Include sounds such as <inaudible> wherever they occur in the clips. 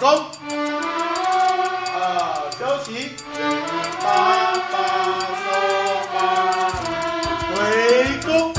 唱功。好，休息。八八手八，回宫。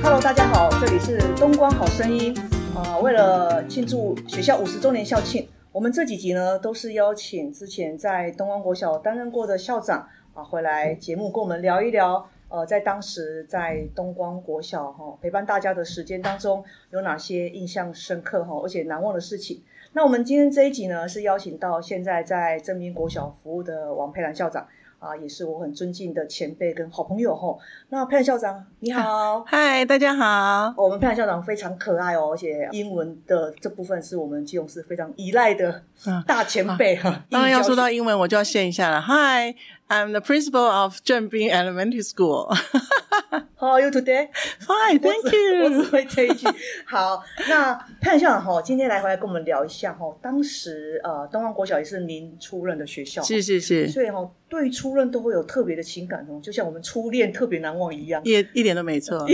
Hello，大家好，这里是东光好声音。啊、为了庆祝学校五十周年校庆，我们这几集呢都是邀请之前在东光国小担任过的校长啊回来节目跟我们聊一聊。呃，在当时在东光国小哈、陪伴大家的时间当中，有哪些印象深刻哈、而且难忘的事情？那我们今天这一集呢，是邀请到现在在正滨国小服务的王佩兰校长啊，也是我很尊敬的前辈跟好朋友哈、那佩兰校长你好，嗨，大家好。哦我们佩兰校长非常可爱哦，而且英文的这部分是我们基隆市非常依赖的嗯大前辈哈。当然要说到英文，我就要献一下了。Hi, I'm the principal of 正滨 Elementary School.，How <laughs> are you today？Fine, thank 只我只 you. 我只会这一句。好，那佩兰校长哈，今天来回来跟我们聊一下哈，当时呃东方国小也是您出任的学校，是是是，所以哈对初任都会有特别的情感哦，就像我们初恋特别难忘一样。一 <laughs> 一点都没错。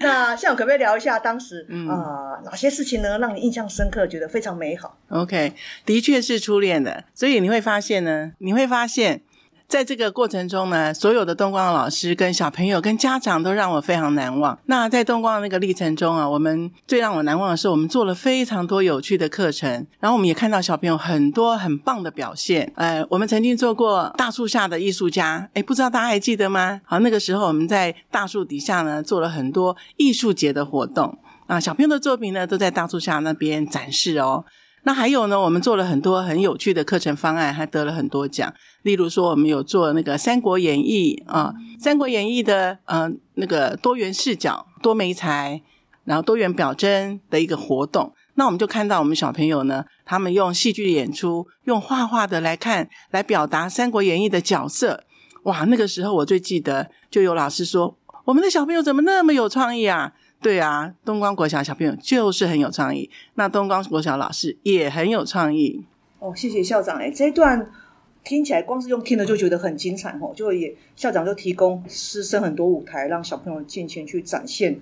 那校长可不可以聊一下当时嗯啊、哪些事情呢让你印象深刻，觉得非常美好？OK，的确是初恋的，所以你会发现呢，你会发现。现在这个过程中呢，所有的东光的老师、跟小朋友、跟家长都让我非常难忘。那在东光的那个历程中啊，我们最让我难忘的是，我们做了非常多有趣的课程，然后我们也看到小朋友很多很棒的表现。呃，我们曾经做过大树下的艺术家，哎，不知道大家还记得吗？好，那个时候我们在大树底下呢，做了很多艺术节的活动啊，小朋友的作品呢都在大树下那边展示哦。那还有呢，我们做了很多很有趣的课程方案，还得了很多奖。例如说，我们有做那个《三国演义》啊，《三国演义》的呃那个多元视角、多媒材，然后多元表征的一个活动。那我们就看到我们小朋友呢，他们用戏剧演出，用画画的来看，来表达《三国演义》的角色。哇，那个时候我最记得，就有老师说，我们的小朋友怎么那么有创意啊？对啊，东光国小小朋友就是很有创意，那东光国小老师也很有创意。哦，谢谢校长哎，这一段听起来光是用听的就觉得很精彩哦，就也校长就提供师生很多舞台，让小朋友尽情去展现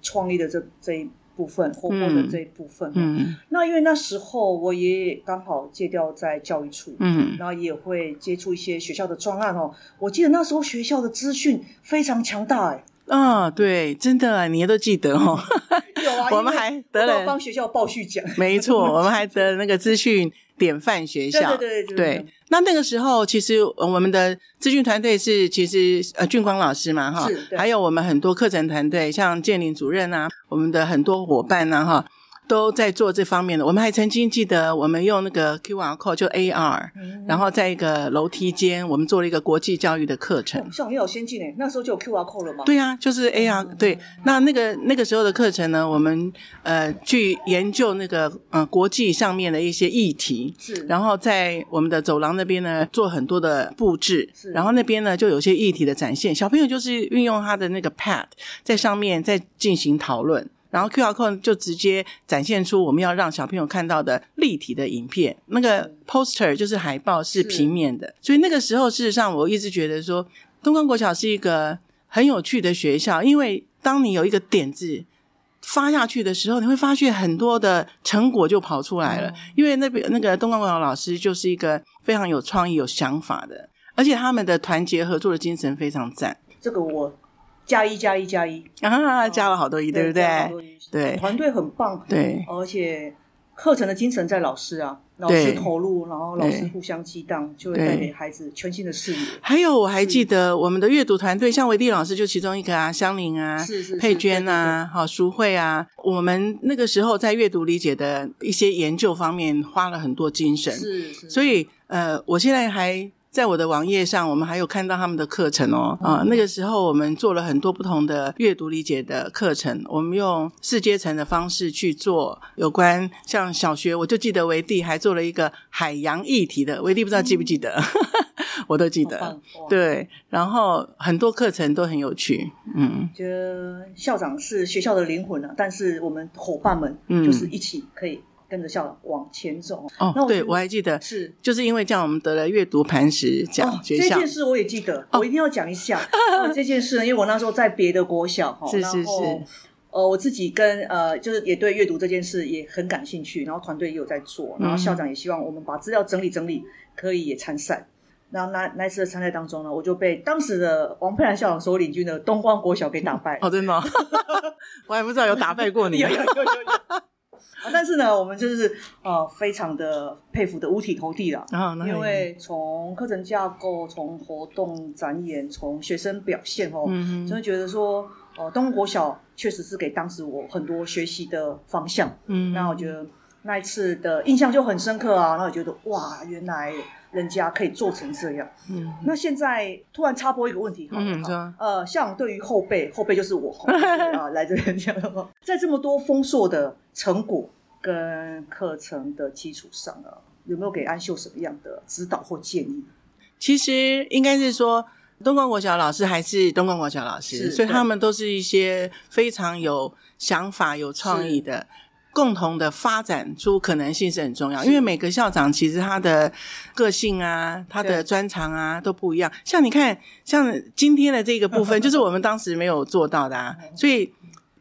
创意的这这一部分，活泼的这一部分。嗯，嗯那因为那时候我也刚好借调在教育处。嗯，然后也会接触一些学校的专案哦。我记得那时候学校的资讯非常强大哎，啊、对，真的你也都记得哦。<laughs> 有啊，<laughs> 我们还得了帮学校报序奖。没错，我们还得了那个资讯典范学校。对对对对对，那那个时候其实呃我们的资讯团队是其实呃俊光老师嘛哈还有我们很多课程团队，像建林主任啊，我们的很多伙伴呐、哈。都在做这方面的，我们还曾经记得，我们用那个 QR code 就 AR，、嗯然后在一个楼梯间，我们做了一个国际教育的课程。校长也好先进哎，那时候就有 QR code 了吗。对啊，就是 AR、对。那那个那个时候的课程呢，我们呃去研究那个呃国际上面的一些议题，是，然后在我们的走廊那边呢做很多的布置是，然后那边呢就有些议题的展现，小朋友就是运用他的那个 Pad 在上面在进行讨论。然后 QR code 就直接展现出我们要让小朋友看到的立体的影片，那个 poster 就是海报是是。平面的，所以那个时候事实上我一直觉得说，东光国小是一个很有趣的学校，因为当你有一个点子发下去的时候，你会发现很多的成果就跑出来了。哦因为那边那个东光国小老师就是一个非常有创意、有想法的，而且他们的团结合作的精神非常赞。这个我加一加一加一，啊，加了好多一，对不对？对。团队很棒，对。而且课程的精神在老师啊，老师投入，然后老师互相激荡，就会带给孩子全新的视野。还有我还记得我们的阅读团队，像维蒂老师就其中一个啊，香菱啊，是是是佩娟啊，好淑慧啊，我们那个时候在阅读理解的一些研究方面花了很多精神，是是，所以呃，我现在还在我的网页上，我们还有看到他们的课程哦。啊、那个时候我们做了很多不同的阅读理解的课程，我们用四阶层的方式去做有关像小学，我就记得维蒂还做了一个海洋议题的，维蒂不知道记不记得？<laughs> 我都记得对，然后很多课程都很有趣，嗯。觉得校长是学校的灵魂啊，但是我们伙伴们嗯就是一起可以跟着校长往前走。那哦，对我还记得，是就是因为这样，我们得了阅读磐石奖哦，这件事我也记得，我一定要讲一下、呃 <laughs> 这件事呢，因为我那时候在别的国小哈，是是是呃，我自己跟呃，就是也对阅读这件事也很感兴趣，然后团队也有在做，然后校长也希望我们把资料整理整理，可以也参赛。然后那那一次的参赛当中呢，我就被当时的王佩兰校长所领军的东光国小给打败。哦，真的哦、<laughs> 我还不知道有打败过你 <laughs> 有。有有有有。啊，但是呢，我们就是呃，非常的佩服的五体投地了。因为从课程架构、从活动展演、从学生表现哦，嗯真的觉得说，呃，东国小确实是给当时我很多学习的方向。嗯那我觉得那一次的印象就很深刻啊，然后我觉得哇，原来人家可以做成这样。嗯那现在突然插播一个问题，好了好嗯呃，像对于后辈，后辈就是我就是啊，来这边讲的话，在这么多丰硕的成果跟课程的基础上啊，有没有给安秀什么样的指导或建议？其实应该是说，东光国小老师还是东光国小老师，所以他们都是一些非常有想法、有创意的。共同的发展出可能性是很重要，因为每个校长其实他的个性啊、他的对专长啊都不一样。像你看，像今天的这个部分，<laughs> 就是我们当时没有做到的啊，所以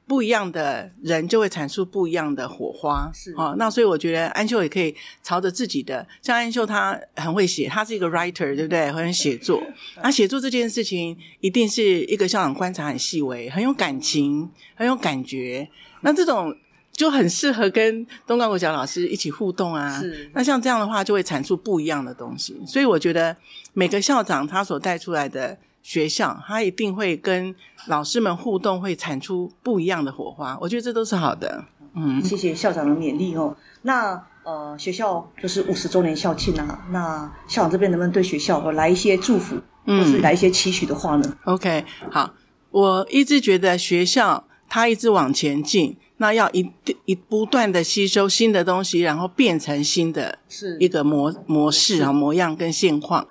不一样的人就会产出不一样的火花。是哦，那所以我觉得安秀也可以朝着自己的，像安秀她很会写，她是一个 writer，对不对？很会写作。啊，写作这件事情一定是一个校长观察很细微，很有感情，很有感觉。那这种就很适合跟东高国小老师一起互动啊。是那像这样的话，就会产出不一样的东西。所以我觉得每个校长他所带出来的学校，他一定会跟老师们互动，会产出不一样的火花。我觉得这都是好的。嗯，谢谢校长的勉励哦。那呃，学校就是五十周年校庆啊，那校长这边能不能对学校有来一些祝福，嗯或是来一些期许的话呢？OK，好，我一直觉得学校它一直往前进，那要一定一不断的吸收新的东西，然后变成新的是。一个模模式啊模样跟现况。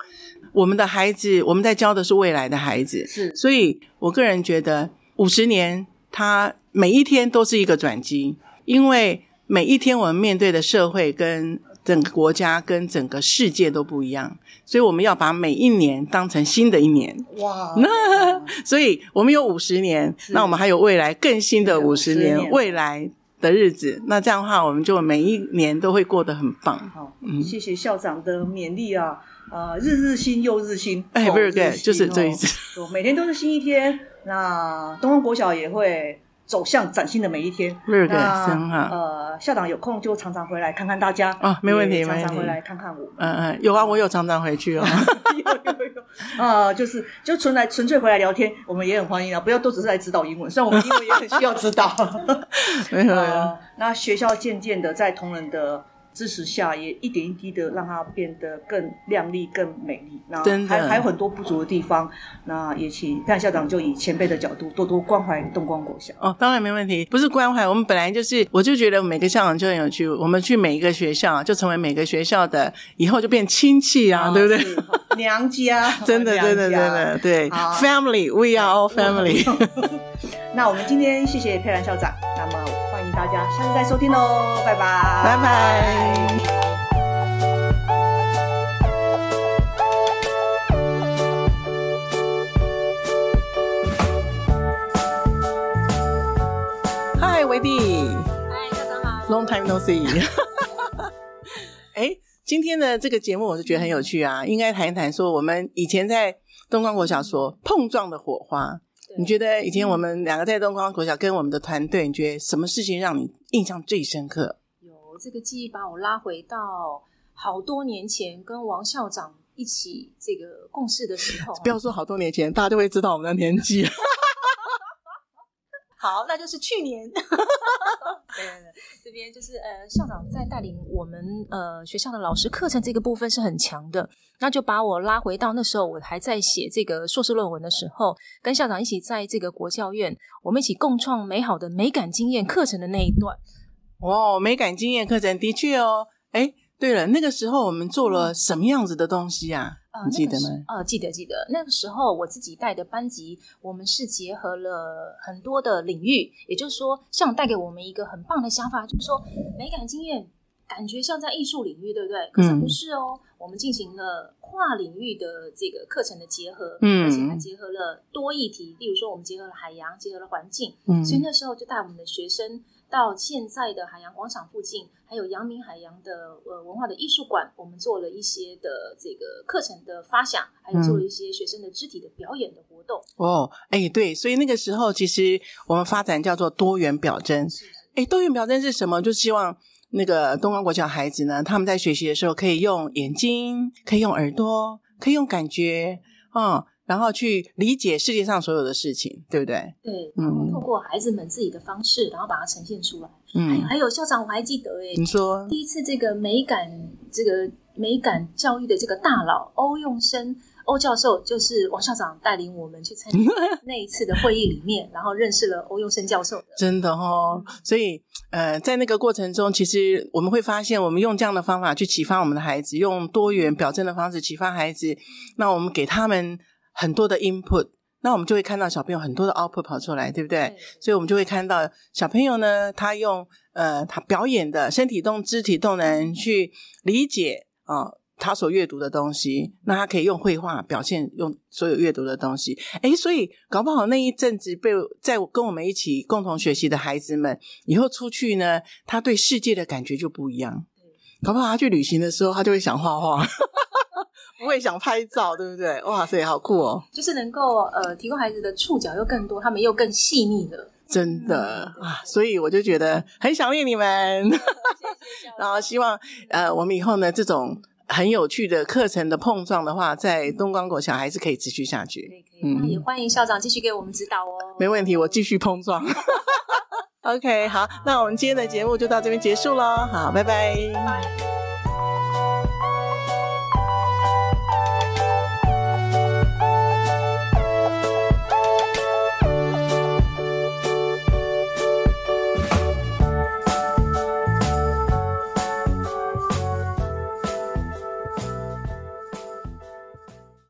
我们的孩子，我们在教的是未来的孩子，是。所以我个人觉得五十年，他每一天都是一个转机，因为每一天我们面对的社会跟整个国家跟整个世界都不一样，所以我们要把每一年当成新的一年。哇，那 <laughs> 所以我们有五十年，那我们还有未来更新的五十50年，年未来的日子。那这样的话，我们就每一年都会过得很棒。好，嗯谢谢校长的勉励啊，呃，日日新又日新，哎哦 very good，就是这意哦思。<laughs> 对每天都是新一天。那东方国小也会走向崭新的每一天。很好。呃，校长有空就常常回来看看大家啊没问题常常回来看看我。嗯嗯，有啊，我有常常回去哦。<laughs> 有有有 <laughs> 啊，就是就纯来纯粹回来聊天，我们也很欢迎啊，不要都只是来指导英文，虽然我们英文也很需要指导。没 <laughs> 有没有，呃，那学校渐渐的在同仁的支持下，也一点一滴的让它变得更亮丽、更美丽。那真还还有很多不足的地方，那也请潘校长就以前辈的角度多多关怀东光国小。哦，当然没问题，不是关怀，我们本来就是，我就觉得每个校长就很有趣，我们去每一个学校，就成为每个学校的，以后就变亲戚啊，对不对？<laughs> 娘家，真的，娘真的，真家的，对，family，we are all family。<laughs> <laughs> 那我们今天谢谢佩兰校长，那么欢迎大家下次再收听喽，拜拜，拜拜。嗨，维弟嗨，校长好。，Long time no see。<laughs> 哎，今天的这个节目我是觉得很有趣啊，应该谈一谈说我们以前在东光国小所碰撞的火花。对你觉得以前我们两个在东光国小跟我们的团队，你觉得什么事情让你印象最深刻？有这个记忆把我拉回到好多年前，跟王校长一起这个共事的时候。<laughs> 不要说好多年前，大家就会知道我们的年纪。<laughs> 好，那就是去年。对对对，这边就是呃，校长在带领我们呃学校的老师课程这个部分是很强的，那就把我拉回到那时候我还在写这个硕士论文的时候，跟校长一起在这个国教院，我们一起共创美好的美感经验课程的那一段。哦，美感经验课程的确哦。哎，对了，那个时候我们做了什么样子的东西啊？呃，你记得吗？那个时呃，记得记得。那个时候我自己带的班级，我们是结合了很多的领域，也就是说，像带给我们一个很棒的想法，就是说美感经验感觉像在艺术领域，对不对？可是嗯不是哦，我们进行了跨领域的这个课程的结合，嗯而且还结合了多议题，例如说我们结合了海洋，结合了环境，嗯所以那时候就带我们的学生到现在的海洋广场附近，还有阳明海洋的呃文化的艺术馆，我们做了一些的这个课程的发想，还有做了一些学生的肢体的表演的活动。哦，哎，对，所以那个时候其实我们发展叫做多元表征。哎，多元表征是什么？就希望那个东方国小孩子呢，他们在学习的时候可以用眼睛，可以用耳朵，可以用感觉，嗯，然后去理解世界上所有的事情，对不对？对，嗯透过孩子们自己的方式，然后把它呈现出来。嗯，还有校长，我还记得哎，你说，第一次这个美感这个美感教育的这个大佬欧用生欧教授，就是王校长带领我们去参加 <laughs> 那一次的会议里面，然后认识了欧用生教授的。真的哦，所以呃，在那个过程中，其实我们会发现，我们用这样的方法去启发我们的孩子，用多元表征的方式启发孩子，那我们给他们很多的 input，那我们就会看到小朋友很多的 output 跑出来，对不对？所以我们就会看到小朋友呢，他用呃他表演的身体动、肢体动能去理解啊。他所阅读的东西，那他可以用绘画表现，用所有阅读的东西。诶，所以搞不好那一阵子被在跟我们一起共同学习的孩子们，以后出去呢，他对世界的感觉就不一样。搞不好他去旅行的时候，他就会想画画，<laughs> 不会想拍照，对不对？哇塞，好酷哦！就是能够呃提供孩子的触角又更多，他们又更细腻了。真的啊，所以我就觉得很想念你们，<laughs> 然后希望呃，我们以后呢这种很有趣的课程的碰撞的话，在东光国小还是可以持续下可去。以可以，那也欢迎校长继续给我们指导哦。没问题，我继续碰撞。<laughs> <laughs> OK，好，那我们今天的节目就到这边结束喽。好，拜拜。拜。